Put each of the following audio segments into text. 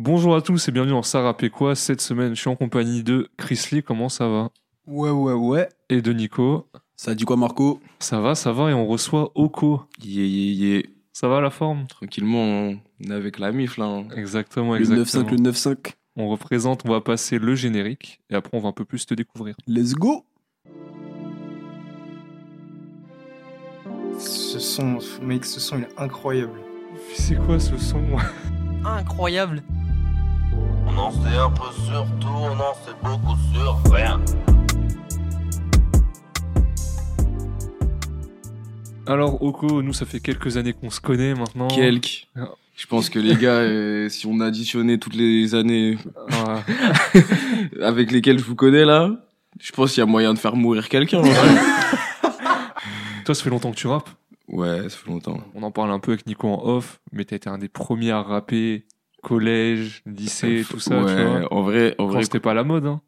Bonjour à tous et bienvenue dans rappelait quoi Cette semaine, je suis en compagnie de Chris Lee, comment ça va? Ouais, ouais, ouais. Et de Nico. Ça dit quoi, Marco? Ça va, ça va, et on reçoit Oko. Yeah, yeah, yeah. Ça va la forme? Tranquillement, on est avec la mif là. hein. Exactement, Le exactement. 9-5, le 9-5. On représente, on va passer le générique, et après on va un peu plus te découvrir. Let's go Ce son, mec, ce son il est incroyable. C'est quoi ce son? Incroyable. On en sait un peu sur tout, on en sait beaucoup sur rien. Alors Oko, nous ça fait quelques années qu'on se connaît maintenant. Quelques. Ah. Je pense que les gars, euh, si on additionnait toutes les années Ah, avec lesquelles je vous connais là, je pense qu'il y a moyen de faire mourir quelqu'un. toi ça fait longtemps que tu rappes ouais, ça fait longtemps. On en parle un peu avec Nico en off, mais t'as été un des premiers à rapper, collège, lycée, tout ça, ouais, tu vois. en vrai, en Quand vrai, c'était pas la mode, hein.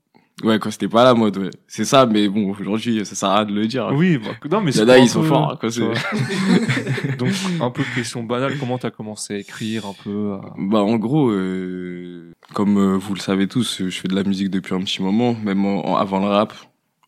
ouais, quand c'était pas la mode, ouais. C'est ça, mais bon, aujourd'hui, ça sert à rien de le dire. Oui, bah, non, mais Il c'est un ils sont forts, quoi, c'est- vois. Donc, un peu question banale, comment t'as commencé à écrire un peu à- Bah en gros, euh, comme euh, vous le savez tous, je fais de la musique depuis un petit moment, même en- en- avant le rap.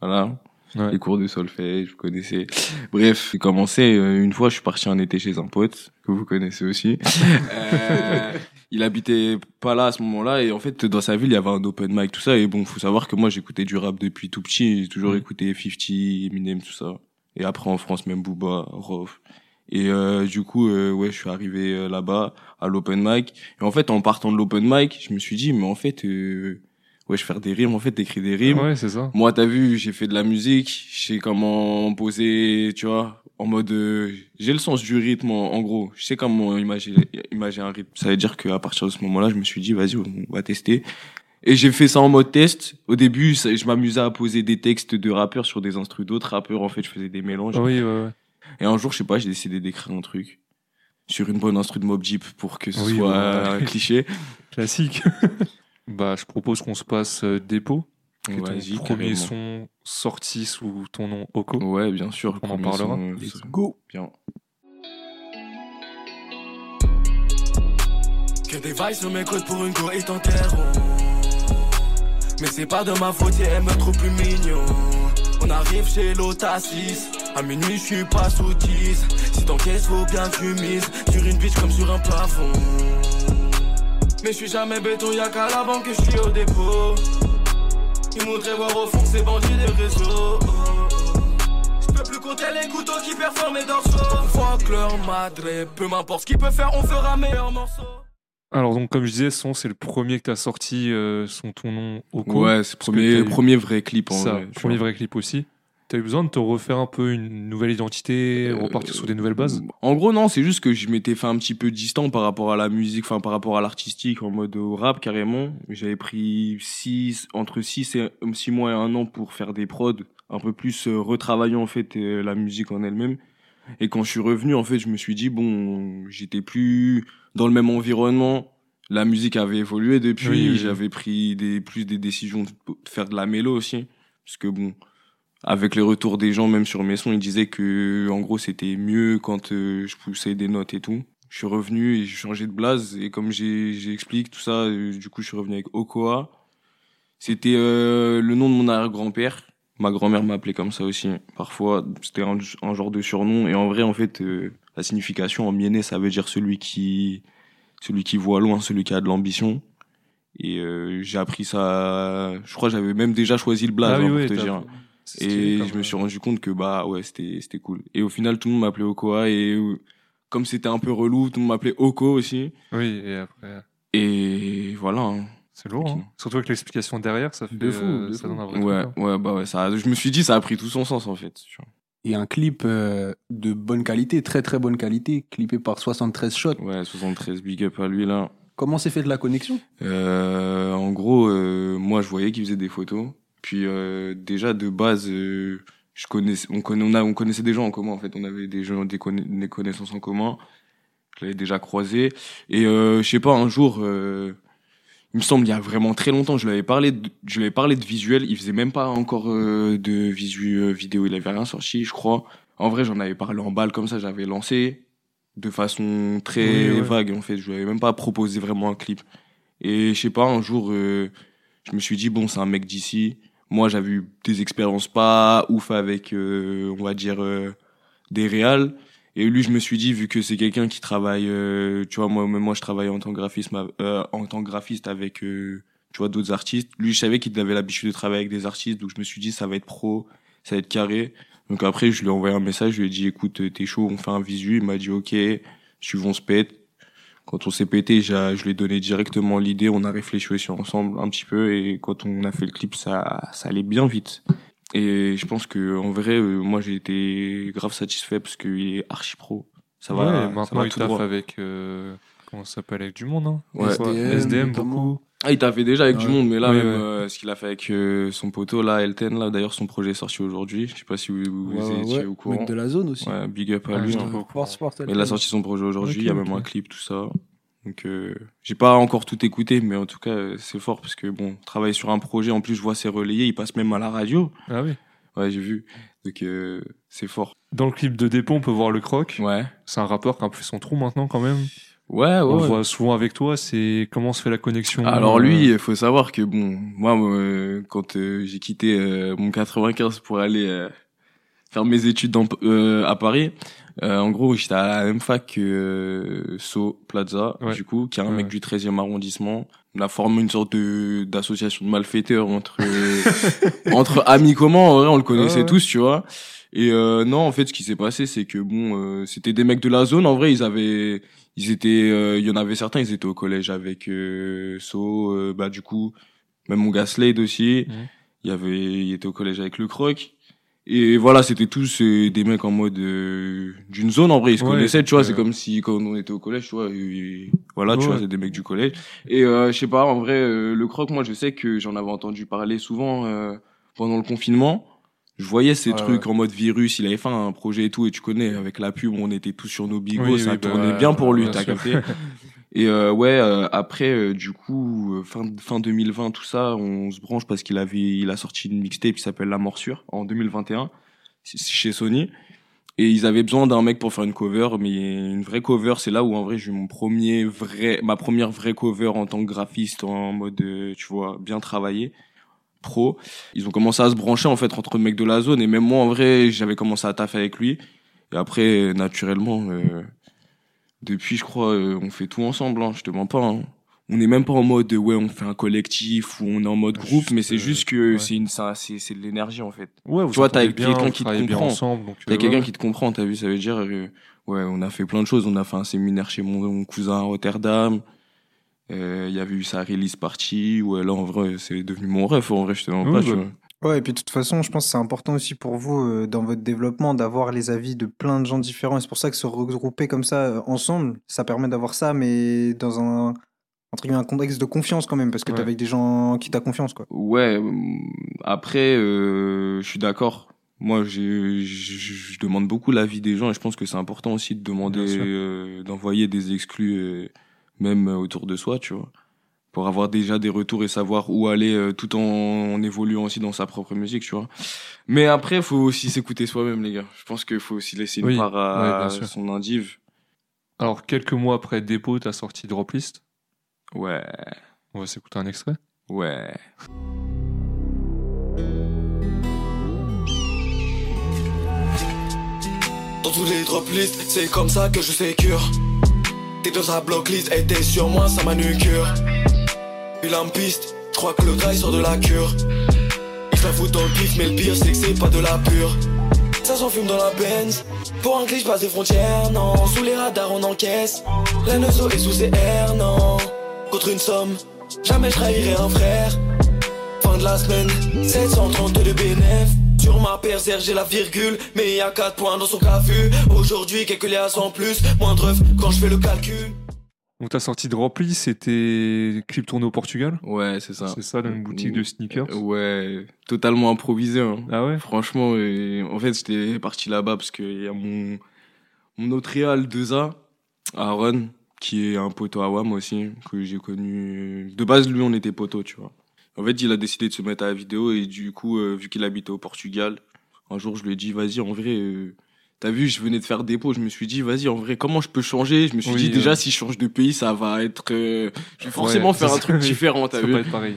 Voilà. Ouais. Les cours de solfège, vous connaissez. Bref, j'ai commencé euh, une fois, je suis parti un été chez un pote que vous connaissez aussi. Euh, il habitait pas là à ce moment-là et en fait dans sa ville il y avait un open mic tout ça et bon faut savoir que moi j'écoutais du rap depuis tout petit, j'ai toujours écouté 50, Eminem tout ça et après en France même Booba, Rof. Et euh, du coup euh, ouais je suis arrivé euh, là-bas à l'open mic et en fait en partant de l'open mic je me suis dit mais en fait je faire des rimes en fait t'écris des rimes Ouais, c'est ça. moi, t'as vu, j'ai fait de la musique, je sais comment poser, tu vois, en mode, euh, j'ai le sens du rythme, en, en gros. Je sais comment imaginer, imaginer un rythme. Ça veut dire qu'à partir de ce moment-là, je me suis dit, vas-y, on va tester. Et j'ai fait ça en mode test. Au début, ça- je m'amusais à poser des textes de rappeurs sur des instrus d'autres rappeurs. En fait, je faisais des mélanges. Oui, ouais, ouais. Et un jour, je sais pas, j'ai décidé d'écrire un truc sur une bonne instru de Mob Deep pour que ce Oui, soit cliché. Classique. bah, je propose qu'on se passe euh, Dépôt, qui est Vas-y, ton premier carrément. son sorti sous ton nom Oko. Ouais, bien sûr. On en parlera. son, Let's go Bien. Que des vices m'écoutent pour une go et t'enterront. Mais c'est pas de ma faute, elle me trouve plus mignon. On arrive chez l'Otasis. À minuit, je suis pas sous 10. Si t'encaisses, faut bien que tu mises. Sur une biche comme sur un plafond. Mais je suis jamais béton, y'a qu'à la banque que je suis au dépôt. Ils voudraient voir au fond ces bandits des réseaux. Je peux plus compter les couteaux qui performent les dorsaux. Fuck leur madre, peu m'importe ce qu'ils peuvent faire, on fera meilleur morceau. Alors, donc, comme je disais, son, c'est le premier que t'as sorti, euh, son ton nom Oko. Ouais, c'est le premier, premier vrai clip en ça, vrai. tu premier vois. vrai clip aussi. T'as eu besoin de te refaire un peu une nouvelle identité, Euh, repartir sur des nouvelles bases? En gros, non, c'est juste que je m'étais fait un petit peu distant par rapport à la musique, enfin par rapport à l'artistique, en mode rap carrément. J'avais pris six, entre 6 et six mois et un an pour faire des prods, un peu plus euh, retravaillant en fait euh, la musique en elle-même. Et quand je suis revenu, en fait, je me suis dit bon, j'étais plus dans le même environnement. La musique avait évolué depuis. Oui, oui. J'avais pris des plus des décisions de de faire de la mélo aussi, parce que bon, avec les retours des gens, même sur mes sons, ils disaient que, en gros, c'était mieux quand euh, je poussais des notes et tout. Je suis revenu et j'ai changé de blase. Et comme j'explique tout ça, euh, du coup, je suis revenu avec Okoa. C'était euh, le nom de mon arrière-grand-père. Ma grand-mère m'appelait comme ça aussi. Parfois, c'était un, un genre de surnom. Et en vrai, en fait, euh, la signification en mienné, ça veut dire celui qui, celui qui voit loin, celui qui a de l'ambition. Et euh, j'ai appris ça. Je crois que j'avais même déjà choisi le blaze, Ah oui, hein, pour oui, te dire. Et comme, je me suis euh, rendu compte que bah ouais c'était c'était cool. Et au final tout le monde m'appelait Okoa et euh, comme c'était un peu relou, tout le monde m'appelait Oko aussi. Oui, et après, Et voilà. hein. c'est lourd. Hein. Surtout avec l'explication derrière, ça fait. De fou, euh, de ça fou. donne un vrai Ouais truc, hein. ouais bah ouais ça. Je me suis dit ça a pris tout son sens en fait. Et un clip euh, de bonne qualité, très très bonne qualité, clippé par 73 shots. Ouais 73 big up à lui là. Comment s'est fait de la connexion? Euh, en gros euh, moi je voyais qu'il faisait des photos. Puis euh, déjà de base euh, je connaissais on on a on connaissait des gens en commun en fait. On avait des gens des, conna- des connaissances en commun. Je l'avais déjà croisé. Et euh, je sais pas, un jour, euh, il me semble, il y a vraiment très longtemps, je lui avais parlé de, je lui avais parlé de visuel. Il faisait même pas encore de visu vidéo. Il avait rien sorti, je crois. En vrai, j'en avais parlé en balle comme ça. J'avais lancé de façon très Oui, ouais. vague. En fait, je lui avais même pas proposé vraiment un clip. Et je sais pas, un jour, je me suis dit, bon, c'est un mec d'ici. Moi, j'avais des expériences pas ouf avec, euh, on va dire, euh, des réals. Et lui, je me suis dit, vu que c'est quelqu'un qui travaille, euh, tu vois, moi, même moi, je travaille en tant que graphiste, euh, en tant graphiste avec, euh, tu vois, d'autres artistes. Lui, je savais qu'il avait l'habitude de travailler avec des artistes, donc je me suis dit, ça va être pro, ça va être carré. Donc après, je lui ai envoyé un message, je lui ai dit, écoute, t'es chaud, on fait un visu. Il m'a dit, ok, suivons, on se pète. Quand on s'est pété, j'ai- je lui ai donné directement l'idée, on a réfléchi aussi ensemble un petit peu, et quand on a fait le clip, ça, ça allait bien vite. Et je pense que en vrai, euh, moi j'ai été grave satisfait parce qu'il est archi pro. Ça va, ouais, ça maintenant va il tout taffe droit. avec. euh, comment ça s'appelle Avec du monde, hein Ouais. SDM, SDM, beaucoup. Ah, il t'a fait déjà avec du monde, mais là, même, ouais. euh, ce qu'il a fait avec euh, son poteau, là, Elten, là, d'ailleurs, son projet est sorti aujourd'hui. Je sais pas si vous, vous Ouais, étiez au courant. Mec de la zone aussi. Ouais, big up à lui. hein. Mais il a sorti son projet aujourd'hui, il y a même un clip, tout ça. Donc, euh, j'ai pas encore tout écouté, mais en tout cas, euh, c'est fort parce que bon, travailler sur un projet, en plus, je vois c'est relayé, il passe même à la radio. Ah oui. Ouais, j'ai vu. Donc, euh, c'est fort. Dans le clip de Dépôt, on peut voir le croc. Ouais. C'est un rappeur qui a un peu son trou maintenant, quand même. Ouais, ouais. on ouais. voit souvent avec toi. C'est comment se fait la connexion Alors euh, lui, il faut savoir que bon, moi, euh, quand euh, j'ai quitté euh, mon 95 pour aller euh, faire mes études dans, euh, à Paris, euh, en gros, j'étais à la même fac que euh, So Plaza, Ouais. du coup, qui est un Ouais. mec du 13e arrondissement. On a formé une sorte de d'association de malfaiteurs entre euh, entre amis communs. En vrai, on le connaissait tous, tu vois. Et euh, non, en fait, ce qui s'est passé, c'est que bon, euh, c'était des mecs de la zone. En vrai, ils avaient, ils étaient, euh, il y en avait certains, ils étaient au collège avec euh, So, euh, bah du coup, même mon gars Slade aussi. Mhm. Il y avait, il était au collège avec le Croc. Et voilà, c'était tous euh, des mecs en mode euh, d'une zone en vrai, ils se Ouais, connaissaient, tu vois, c'est comme si quand on était au collège, tu vois, et- voilà, tu vois, c'est des mecs du collège. Et euh, je sais pas, en vrai, euh, le Croc, moi je sais que j'en avais entendu parler souvent euh, pendant le confinement. Je voyais ces Ouais, trucs ouais. en mode virus, il avait fait un projet et tout, et tu connais, avec la pub, on était tous sur nos bigos, Oui, ça oui, bah, tournait bien pour lui, t'as capté. Et euh, ouais, euh, après, euh, du coup, euh, fin, fin 2020, tout ça, on se branche parce qu'il avait, il a sorti une mixtape qui s'appelle La Morsure en 2021 c- chez Sony. Et ils avaient besoin d'un mec pour faire une cover, mais une vraie cover, c'est là où en vrai j'ai eu mon premier vrai, ma première vraie cover en tant que graphiste en mode, euh, tu vois, bien travaillé, pro. Ils ont commencé à se brancher en fait entre mecs de la zone et même moi en vrai j'avais commencé à taffer avec lui. Et après, naturellement, euh, depuis, je crois, euh, on fait tout ensemble, hein, je te mens pas. hein. On n'est même pas en mode, ouais, on fait un collectif ou on est en mode groupe, mais c'est euh, juste que ouais. c'est une, c'est, c'est de l'énergie, en fait. Ouais, vous Tu vois, t'as quelqu'un qui te comprend. T'as euh, quelqu'un qui te comprend, t'as vu, ça veut dire, ouais, on a fait plein de choses. On a fait un séminaire chez mon, mon cousin à Rotterdam. Euh, Il y avait eu sa release party, ouais, là, en vrai, c'est devenu mon rêve, en vrai, je te mens Oui, pas, bah, tu vois. Ouais, et puis de toute façon, je pense que c'est important aussi pour vous euh, dans votre développement d'avoir les avis de plein de gens différents. Et c'est pour ça que se regrouper comme ça euh, ensemble, ça permet d'avoir ça, mais dans un, entre guillemets, un contexte de confiance quand même, parce que Ouais. t'es avec des gens qui t'as confiance, quoi. Ouais, après, euh, je suis d'accord. Moi, je, je demande beaucoup l'avis des gens et je pense que c'est important aussi de demander, euh, d'envoyer des exclus, euh, même euh, autour de soi, tu vois, pour avoir déjà des retours et savoir où aller euh, tout en, en évoluant aussi dans sa propre musique, tu vois. Mais après, faut aussi s'écouter soi-même, les gars. Je pense qu'il faut aussi laisser une Oui, part à ouais, son indive. Alors, quelques mois après Dépôt, t'as sorti Droplist. Ouais, On va s'écouter un extrait. ouais. Dans tous les drop lists, c'est comme ça que je sécure. T'es dans sa blocklist et t'es sur moi, ça manucure. Il une piste, je crois que le sort de la cure. Il fait foutre dans le pif, mais le pire c'est que c'est pas de la pure. Ça s'enfume dans la Benz. Pour un clic, je passe des frontières, non. Sous les radars, on encaisse. La Neuso est sous CR, non. Contre une somme, jamais je trahirai un frère. Fin de la semaine, 732 de bénéf. Sur ma paire, j'ai la virgule, mais y a 4 points dans son cafu. Aujourd'hui, quelques liasses en plus, moindre quand je fais le calcul. Donc, t'as sorti Droplist, c'était clip tourné au Portugal. Ouais, c'est ça. C'est ça, dans une boutique de sneakers. Ouais, totalement improvisé. Hein. Ah ouais Franchement, euh, en fait, j'étais parti là-bas parce qu'il y a mon, mon autre réal 2A, Aaron, qui est un poteau à WAM aussi, que j'ai connu. De base, lui, on était poteaux, tu vois. En fait, il a décidé de se mettre à la vidéo et du coup, euh, vu qu'il habitait au Portugal, un jour, je lui ai dit, vas-y, en vrai, euh, T'as vu, je venais de faire dépôt, je me suis dit, vas-y, en vrai, comment je peux changer? Je me suis Oui, dit, déjà, euh. si je change de pays, ça va être. euh, je vais forcément Ouais, faire un truc différent, t'as vu? pas être pareil.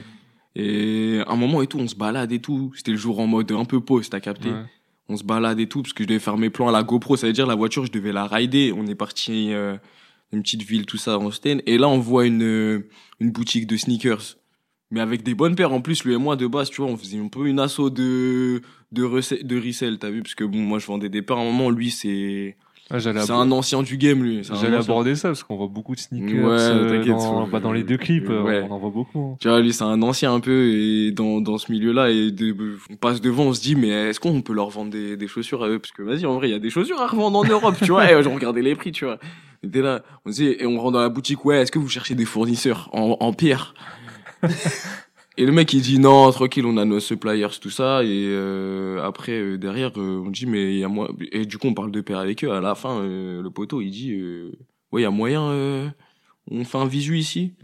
Et à un moment et tout, on se balade et tout. C'était le jour en mode un peu pause, t'as capté? Ouais. On se balade et tout, parce que je devais faire mes plans à la GoPro, ça veut dire la voiture, je devais la rider. On est parti euh, une petite ville, tout ça, en Stein. Et là, on voit une, euh, une boutique de sneakers. Mais avec des bonnes paires. En plus, lui et moi, de base, tu vois, on faisait un peu une asso de, de, rece- de resell, t'as vu Parce que bon, moi, je vendais des paires. À un moment, lui, c'est, Ah, c'est un ancien du game, lui. J'allais aborder ça parce qu'on voit beaucoup de sneakers Ouais, euh, dans, bah, dans les deux clips, euh, Ouais. on en voit beaucoup. hein. Tu vois, lui, c'est un ancien un peu, et dans, dans ce milieu-là, et de, on passe devant, on se dit, mais est-ce qu'on peut leur vendre des, des chaussures à eux? Parce que, vas-y, en vrai, il y a des chaussures à revendre en Europe, tu vois, et je regardais les prix, tu vois. On était là, on se dit, et on rentre dans la boutique, ouais, est-ce que vous cherchez des fournisseurs en, en pierre? Et le mec, il dit, non, tranquille, on a nos suppliers, tout ça, et euh, après, euh, derrière, euh, on dit, mais il y a moi, et du coup, on parle de paire avec eux, à la fin, le poteau, il dit, ouais, il y a moyen, on fait un visu ici?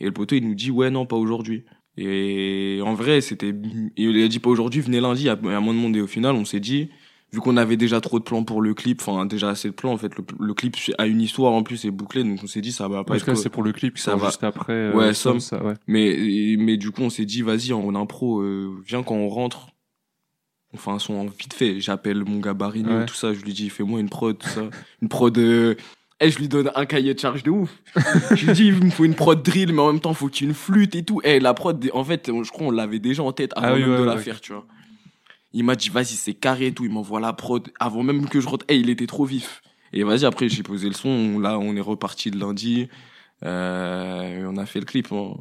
Et le poteau, il nous dit, ouais, non, pas aujourd'hui. Et en vrai, c'était, il a dit pas aujourd'hui, venez lundi, il y a moins de monde. Et au final, on s'est dit, vu qu'on avait déjà trop de plans pour le clip, enfin, déjà assez de plans, en fait, le, le clip a une histoire en plus, c'est bouclé, donc on s'est dit, ça va pas Parce être, que c'est pour le clip ça va. juste après. euh, Ouais, Somme, ça, ouais. mais, mais du coup, on s'est dit, vas-y, en impro, euh, viens quand on rentre, on fait un son vite fait. J'appelle mon gars Ouais. tout ça, je lui dis, fais-moi une prod, tout ça. Une prod, euh... Eh, je lui donne un cahier de charge de ouf. je lui dis, il me faut une prod drill, mais en même temps, faut qu'il y ait une flûte et tout. Eh, la prod, en fait, je crois on l'avait déjà en tête avant Ah oui, même ouais, de la faire, tu vois. Il m'a dit, vas-y, c'est carré et tout. Il m'envoie la prod avant même que je rentre. Eh, il était trop vif. Et vas-y, après, j'ai posé le son. Là, on est reparti le lundi. Euh, et on a fait le clip. hein.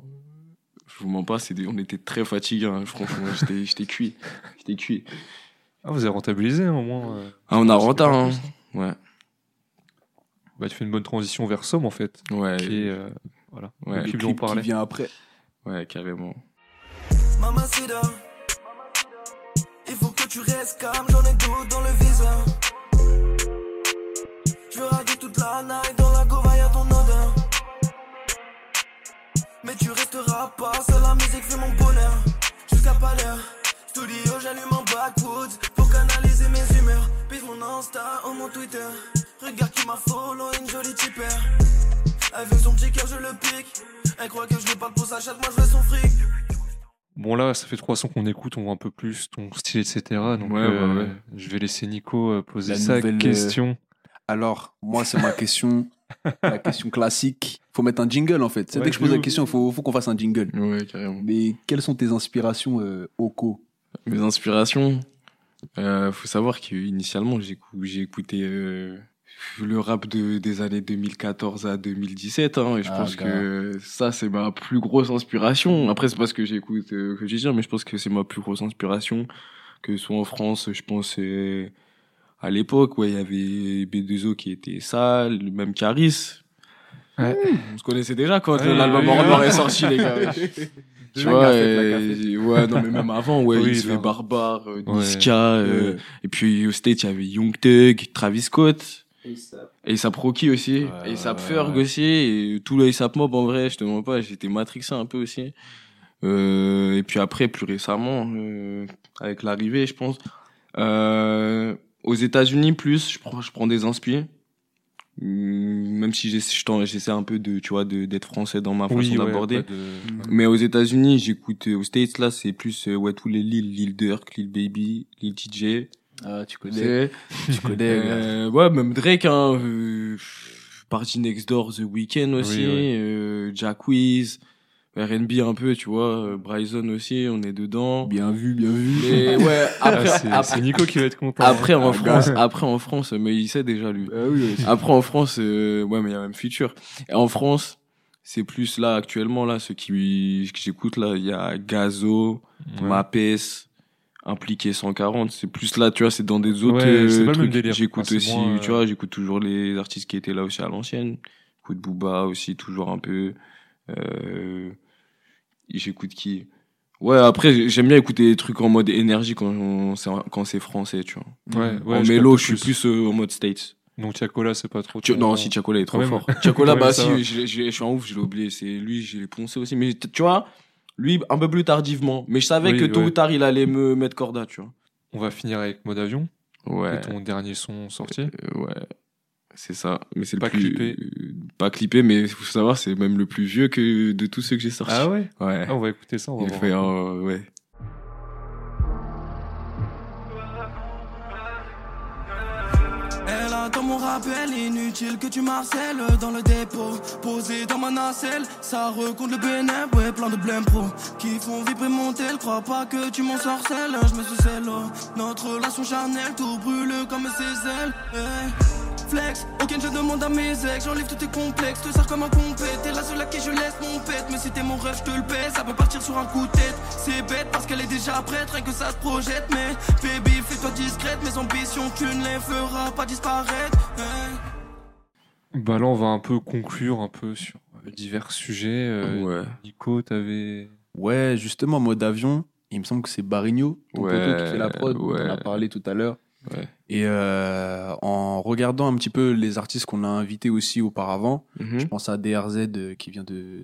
Je vous mens pas, c'était- on était très fatigués. hein. Franchement, j'étais j'étais cuit. J'étais cuit. Ah, vous avez rentabilisé au moins. euh. Ah, on a pas hein. Ouais. Bah, tu fais une bonne transition vers Somme en fait. Ouais. Qui est, euh, voilà. Ouais. Le Le clip dont on clip qui parlait. vient après. Ouais, carrément. Mamacita tu restes calme, j'en ai tout dans le viseur. Je veux toute la night dans la gova y'a ton odeur. Mais tu resteras pas, seule la musique fait mon bonheur. Jusqu'à pas l'heure Studio j'allume en backwoods Pour canaliser mes humeurs. Pise mon Insta ou mon Twitter. Regarde qui m'a follow, une jolie tipeur Elle veut son petit cœur, je le pique. Elle croit que je lui parle pour sa chatte, moi je veux son fric Bon là, ça fait trois sons qu'on écoute, on voit un peu plus ton style, etc. Donc Ouais, euh, ouais, ouais. je vais laisser Nico euh, poser La sa nouvelle, euh, question. Alors, moi, c'est ma question. la question classique. Faut mettre un jingle, en fait. C'est Ouais, dès que je pose la question, il faut, faut qu'on fasse un jingle. Ouais, carrément. Mais quelles sont tes inspirations, euh, Oko? Mes inspirations, euh, faut savoir qu'initialement j'ai écou- j'ai écouté euh, le rap de, des années 2014 à 2017 hein, et je Ah, pense gars. que ça c'est ma plus grosse inspiration. Après c'est pas ce que j'écoute euh, que j'ai dire mais je pense que c'est ma plus grosse inspiration que ce soit en France, je pense euh, à l'époque ouais il y avait B2O qui était sale, même Caris. Ouais. On se connaissait déjà quand Ouais, l'album Hors Noir est sorti les gars. Tu La vois, et- ouais, non, mais même avant, ouais, Oui, il se fait barbare, euh. Niska, euh, Euh, et puis au State, il y avait Young Thug, Travis Scott, ASAP Rocky aussi, et ASAP Ferg aussi, et tout le ASAP Mob, en vrai, je te mens pas, j'étais matrixé un peu aussi. Euh, et puis après, plus récemment, euh, avec l'arrivée, je pense, euh, aux États-Unis, plus, je prends, je prends des inspi. Hum, Même si j'essaie un peu de, tu vois, d'être français dans ma façon Oui, d'aborder. de- Mais aux États-Unis, j'écoute, aux States, là, c'est plus, ouais, tous les Lil, Lil Durk, Lil Baby, Lil TJ. Ah, tu connais. Tu connais. Euh, ouais, même Drake, hein, euh, Party Next Door, The Weeknd aussi, Oui, ouais. euh, Jack Wiz, R&B un peu, tu vois, euh, Bryson aussi, on est dedans. Bien vu, bien vu. Mais ouais, Ah, après, c'est après, c'est Nico qui va être content. après en Ah, France, après en France, mais il sait déjà lui. Ah oui, oui. Après en France, euh, ouais, mais il y a même Future. Et en France, c'est plus là actuellement là, ceux qui que j'écoute là, il y a Gazo, Ouais. Mapes, Impliqué 140. C'est plus là, tu vois, c'est dans des autres Ouais, euh, c'est pas le même trucs. J'écoute aussi, moins, euh, tu vois, j'écoute toujours les artistes qui étaient là aussi à l'ancienne. J'écoute Booba aussi, toujours un peu. Euh, j'écoute qui? Ouais, après j'aime bien écouter des trucs en mode énergie quand on- c'est quand c'est français, tu vois. Ouais, ouais, en mélo, je suis plus euh, en mode States. Donc Tiakola, c'est pas trop. Non, si Chacola est trop fort. Chacola, bah si, je, je- je suis en ouf, je l'ai oublié. C'est lui, je l'ai poncé aussi. Mais tu vois, lui, un peu plus tardivement. Mais je savais Oui, que tôt ouais. ou tard, il allait me mettre corda, tu vois. On va finir avec mode avion. Ouais. ton dernier son sorti. Euh, ouais. C'est ça. Mais c'est le Pas plus. clippé. euh, Pas clippé, mais il faut savoir, c'est même le plus vieux que de tous ceux que j'ai sortis. Ah ouais? Ouais. Ah, on va écouter ça. On va Il voir. fait. Ouais. Rappel, inutile que tu marcelles dans le dépôt. Posé dans ma nacelle, ça recompte le bénéb, ouais, plein de blême pro. Qui font vibrer mon tel, crois pas que tu m'en sorcelles, je me suis Notre relation charnelle, tout brûle comme ses ailes. Flex, aucun je demande à mes ex, j'enlève tous tes complexes, te sers comme un compète. T'es la seule à qui je laisse mon pète, mais si t'es mon rêve, je te le paie, ça peut partir sur un coup de tête. C'est bête parce qu'elle est déjà prête, rien que ça se projette. Mais baby, fais-toi discrète, mes ambitions, tu ne les feras pas disparaître. hey. Bah là, on va un peu conclure un peu sur euh, divers sujets. Euh, Ouais. Nico, t'avais. Ouais, justement, mode avion, il me semble que c'est Barigno, ton Ouais, poteau qui fait la prod, ouais. on en a parlé tout à l'heure. Ouais. Et euh, en regardant un petit peu les artistes qu'on a invités aussi auparavant, Mhm. je pense à DRZ euh, qui vient de,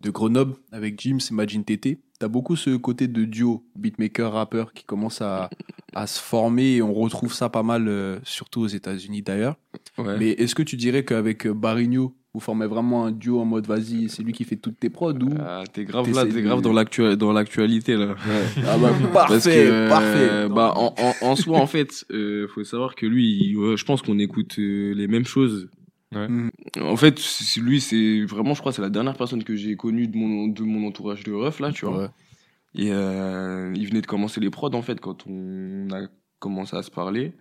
de Grenoble avec Jim, c'est Imagine TT. T'as beaucoup ce côté de duo, beatmaker-rappeur qui commence à, à se former et on retrouve ça pas mal, euh, surtout aux États-Unis d'ailleurs. Ouais. Mais est-ce que tu dirais qu'avec Barigno, vous formez vraiment un duo en mode vas-y, c'est lui qui fait toutes tes prods ou Ah, t'es grave là, t'es grave dans l'actu- dans l'actualité là. Ah bah, parfait, Parce que, euh, parfait. Bah, en, en, en soi, en fait, euh, faut savoir que lui, il- ouais, je pense qu'on écoute euh, les mêmes choses. Ouais. Mhm. En fait, c'est- lui, c'est vraiment, je crois, c'est la dernière personne que j'ai connue de mon, de mon entourage de ref là, tu vois. Ouais. Et euh, il venait de commencer les prods en fait quand on a commencé à se parler.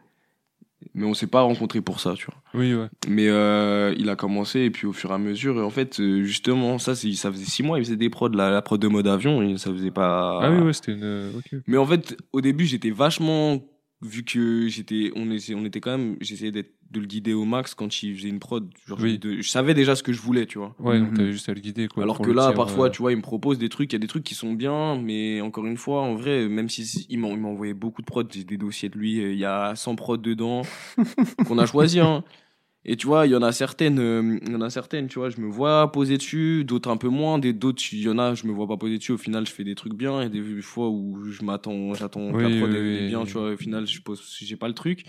Mais on s'est pas rencontrés pour ça, tu vois. Oui, ouais. Mais euh, il a commencé et puis au fur et à mesure, en fait, euh, justement, ça, c'est, ça faisait six mois, il faisait des prods, la, la prod de mode avion, et ça faisait pas. Ah oui, ouais, c'était une. euh. Mais en fait, au début, j'étais vachement vu que j'étais, on on était quand même, j'essayais d'être, de le guider au max quand il faisait une prod. Genre, Oui. de- je savais déjà ce que je voulais, tu vois. Ouais, donc Mhm. t'avais juste à le guider, quoi. Alors que là, dire, parfois, euh, tu vois, il me propose des trucs, il y a des trucs qui sont bien, mais encore une fois, en vrai, même si il m'a il m'a envoyé beaucoup de prods, j'ai des dossiers de lui, euh, il y a 100 prods dedans, qu'on a choisi, hein. Et tu vois, il y en a certaines, euh, il y en a certaines, tu vois, je me vois poser dessus, d'autres un peu moins, des d'autres, il y en a, je me vois pas poser dessus, au final, je fais des trucs bien, et des fois où je m'attends, j'attends que Oui, la prod oui, est oui. bien, tu vois, au final, je pose, j'ai pas le truc.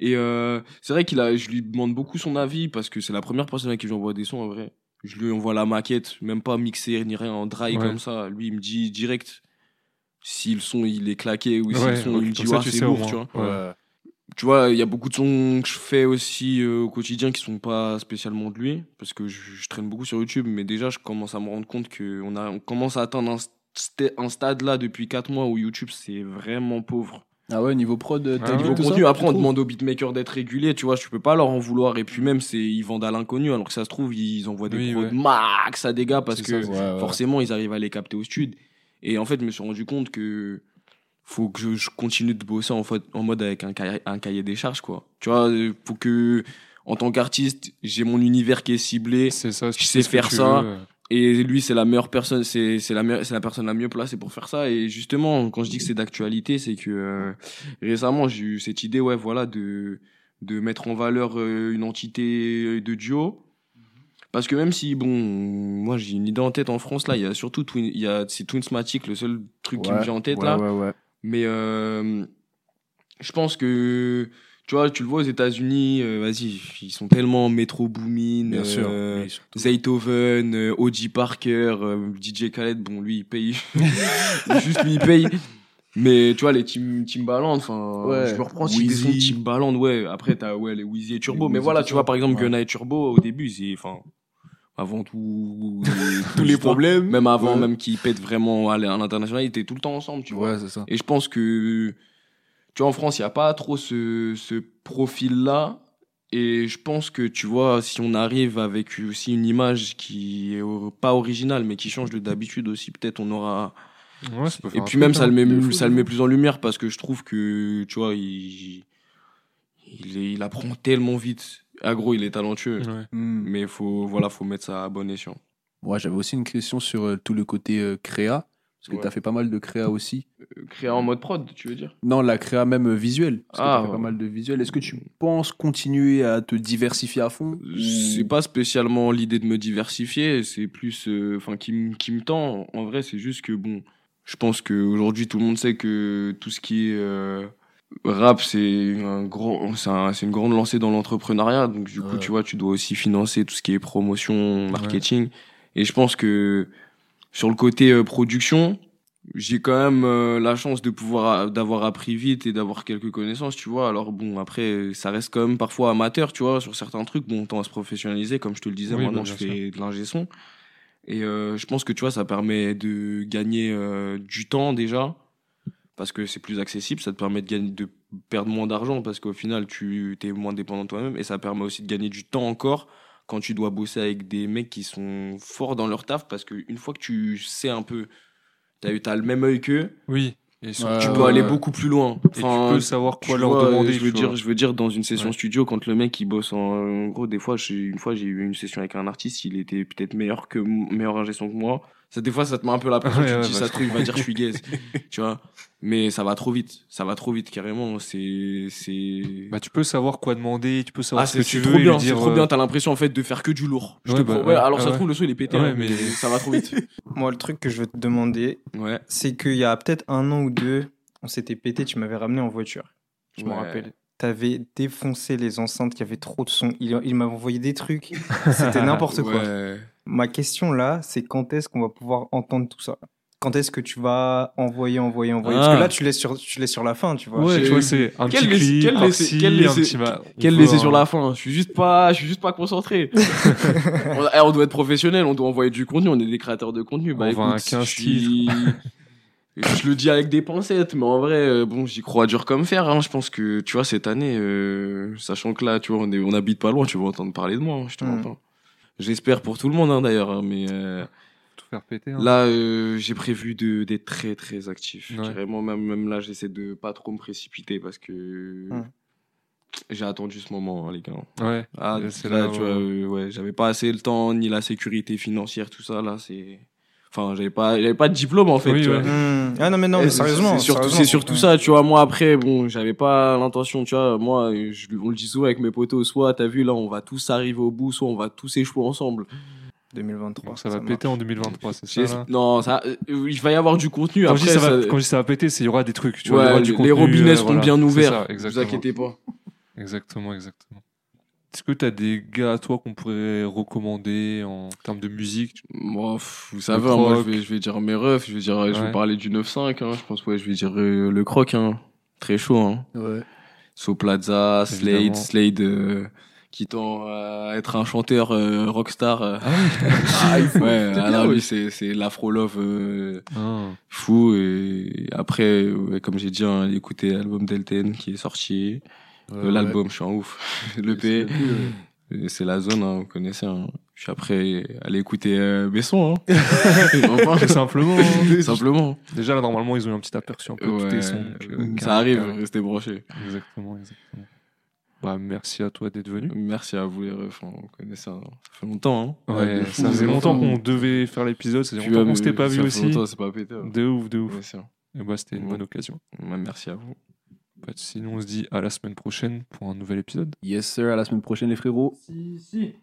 Et euh, c'est vrai qu'il a, je lui demande beaucoup son avis parce que c'est la première personne à qui j'envoie des sons en vrai. Je lui envoie la maquette, même pas mixé ni rien, en dry Ouais. comme ça. Lui, il me dit direct si le son il est claqué ou si Ouais, le son il me dit ouais, c'est lourd, tu vois. Ouais. Tu vois, il y a beaucoup de sons que je fais aussi euh, au quotidien qui sont pas spécialement de lui parce que je, je traîne beaucoup sur YouTube, mais déjà je commence à me rendre compte que on commence à atteindre un, st- un stade là depuis 4 mois où YouTube c'est vraiment pauvre. Ah ouais, niveau prod, t'as Ah ouais. Niveau tout ça, contenu, après on demande aux beatmakers d'être réguliers, tu vois, je peux pas leur en vouloir. Et puis même, c'est ils vendent à l'inconnu, alors que ça se trouve, ils envoient des Oui, prods ouais. max à des gars parce que ça, Ouais, ouais. forcément, ils arrivent à les capter au stud. Et en fait, je me suis rendu compte que faut que je, je continue de bosser en, fait, en mode avec un cahier, un cahier des charges, quoi. Tu vois, euh, faut que, en tant qu'artiste, j'ai mon univers qui est ciblé. C'est ça, Je sais faire ça. veux. Et lui, c'est la meilleure personne, c'est c'est la c'est la personne la mieux placée pour faire ça. Et justement, quand je dis que c'est d'actualité, c'est que euh, récemment j'ai eu cette idée, ouais, voilà, de de mettre en valeur euh, une entité de duo. Parce que même si bon, moi j'ai une idée en tête en France là, il y a surtout Twin, il y a c'est Twinsmatic, le seul truc qui me vient en tête ouais, là. Ouais, ouais. Mais euh, je pense que tu vois, tu le vois aux États-Unis, euh, vas-y, ils sont tellement métro booming. Bien sûr. euh, surtout- Zaytoven, euh, OG Parker, euh, DJ Khaled, bon lui il paye, juste lui il paye. Mais tu vois les Tim Timbaland, enfin, Ouais. je me reprends si des Timbaland, ouais. Après t'as ouais les Wheezy et Turbo, Les mais voilà tu vois par exemple Ouais. Gunna et Turbo au début c'est, enfin, avant tout, Tous les problèmes. même avant Ouais. même qu'ils pètent vraiment à l'international, ils étaient tout le temps ensemble, tu vois. Ouais, c'est ça. Et je pense que, tu vois, en France, il n'y a pas trop ce, ce profil-là. Et je pense que, tu vois, si on arrive avec aussi une image qui est pas originale, mais qui change de d'habitude aussi, peut-être on aura. Ouais, ça peut Et faire puis même, ça hein. le, met, de fou, ça le met plus en lumière parce que je trouve que, tu vois, il, il, est- il apprend tellement vite. Ah, gros, il est talentueux. Ouais. Hmm. Mais faut, voilà, faut mettre ça à bon escient. Moi, j'avais aussi une question sur euh, tout le côté euh, créa. Parce que Ouais. tu as fait pas mal de créa aussi. Euh, Créer en mode prod, tu veux dire? Non, la créa même euh, visuelle. Parce que Ah, t'as fait ouais. pas mal de visuels. Est-ce que tu penses continuer à te diversifier à fond C'est pas spécialement l'idée de me diversifier, c'est plus, euh, enfin, qui, me- qui me tend. En vrai, c'est juste que bon, je pense qu'aujourd'hui tout le monde sait que tout ce qui est euh, rap, c'est un grand, c'est un- c'est une grande lancée dans l'entrepreneuriat. Donc, du coup, Ouais. tu vois, tu dois aussi financer tout ce qui est promotion, marketing. Et je pense que sur le côté euh, production, j'ai quand même euh, la chance de pouvoir, d'avoir appris vite et d'avoir quelques connaissances, tu vois. Alors, bon, après, ça reste quand même parfois amateur, tu vois, sur certains trucs. Bon, on tend à se professionnaliser, comme je te le disais, Oui, maintenant, bah, je fais de l'ingé son. Et euh, je pense que, tu vois, ça permet de gagner euh, du temps déjà parce que c'est plus accessible, ça te permet de gagner, de perdre moins d'argent parce qu'au final tu es moins dépendant de toi-même et ça permet aussi de gagner du temps encore quand tu dois bosser avec des mecs qui sont forts dans leur taf parce qu'une fois que tu sais un peu, t'as as le même œil qu'eux, Oui. Et surtout, Ouais, tu ouais, peux aller ouais. beaucoup plus loin. et tu peux savoir quoi tu leur vois, demander. Je veux tu dire, vois. je veux dire dans une session Ouais. studio quand le mec il bosse en, en gros des fois j'ai une fois j'ai eu une session avec un artiste, il était peut-être meilleur que meilleur ingé son que moi. Ça des fois ça te met un peu la pression, Ouais, tu te ouais, dis bah, ça je se trouve il va dire je suis gaze, tu vois? Mais ça va trop vite, ça va trop vite carrément, c'est c'est Bah, tu peux savoir quoi demander, tu peux savoir ah, ce que tu c'est veux. bien, c'est trop euh, bien. T'as l'impression en fait de faire que du lourd. Je Ouais, te bah, ouais, ouais, alors ah ça se ouais. trouve le son il est pété, Ouais, hein, mais ça va trop vite. Moi, le truc que je veux te demander, Ouais. c'est qu'il y a peut-être un an ou deux, on s'était pété, tu m'avais ramené en voiture. Je me Ouais. rappelle. T'avais défoncé les enceintes, il y avait trop de son. Il, il m'avait envoyé des trucs. C'était n'importe quoi. Ma question là, c'est quand est-ce qu'on va pouvoir entendre tout ça? Quand est-ce que tu vas envoyer, envoyer, envoyer? Parce Ah. que là, tu laisses sur, tu laisses sur la fin, tu vois. Ouais, tu vois, c'est un Quel petit quel quel sur la fin? Je suis juste pas, je suis juste pas concentré. on, eh, on doit être professionnel, on doit envoyer du contenu, on est des créateurs de contenu. Bah, On va un 15 je le dis avec des pincettes, mais en vrai, euh, bon, j'y crois dur comme fer. Hein. Je pense que, tu vois, cette année, euh, sachant que là, tu vois, on, est, on habite pas loin, tu vas entendre parler de moi. hein, je te Mm. mens pas. J'espère pour tout le monde, hein, d'ailleurs. hein, mais euh, Tout faire péter. hein. là, euh, j'ai prévu de d'être très, très actif. Ouais. Carrément, même, même là, j'essaie de pas trop me précipiter parce que j'ai attendu ce moment, hein, les gars. Ouais. Ah, c'est là, là tu vois, euh, ouais, j'avais pas assez le temps, ni la sécurité financière, tout ça, là, c'est. Enfin, j'avais pas, j'avais pas de diplôme, en fait, Oui, tu ouais. vois. Hmm. Ah non, mais non, mais sérieusement. C'est surtout, c'est surtout Ouais. ça, tu vois. Moi, après, bon, j'avais pas l'intention, tu vois. Moi, je, on le dit souvent avec mes potos, soit, t'as vu, là, on va tous arriver au bout, soit on va tous échouer ensemble. 2023. Donc ça va péter en 2023, c'est ça non, ça, euh, il va y avoir du contenu. quand, après, je dis ça va, ça- quand je dis ça va péter, c'est il y aura des trucs. Tu ouais, vois, il y aura du les robinets euh, seront voilà. bien ouverts. ça, vous inquiétez pas. Exactement, exactement. Est-ce que tu as des gars à toi qu'on pourrait recommander en termes de musique? Pff, vous savez, moi, je vais, je vais dire mes refs. Je vais dire, je vais parler du 9-5. Hein, je pense, ouais, je vais dire euh, le croc. Hein. Très chaud. Hein. Ouais. So Plaza, Slade, Évidemment. Slade euh, qui tend à être un chanteur euh, rockstar. euh. Ah, il faut- ouais, c'est ah lui, c'est, c'est l'afro love euh, Ah, fou. Et après, ouais, comme j'ai dit, hein, écoutez l'album d'Elten qui est sorti. Euh, L'album, je suis en ouf. Le P, ouais. euh, c'est la zone, hein, vous connaissez. Hein. Puis après, allez écouter euh, Besson. Hein. Enfin, simplement. hein. simplement. Déjà là, normalement, ils ont eu un petit aperçu un peu de tous Ouais, tes sons. euh, ça arrive, restez branchés. Exactement, exactement. Bah, merci à toi d'être venu. Merci à vous les refs, vous connaissez, hein. ça fait longtemps. Hein. Ouais, de ça faisait de longtemps qu'on devait faire l'épisode, ça faisait longtemps qu'on s'était pas ça vu fait aussi. longtemps, c'est pas pété. De ouf, de ouf. Et bah, c'était une bonne occasion. Merci à vous. Sinon, on se dit à la semaine prochaine pour un nouvel épisode. Yes, sir. À la semaine prochaine, les frérots. Si, si.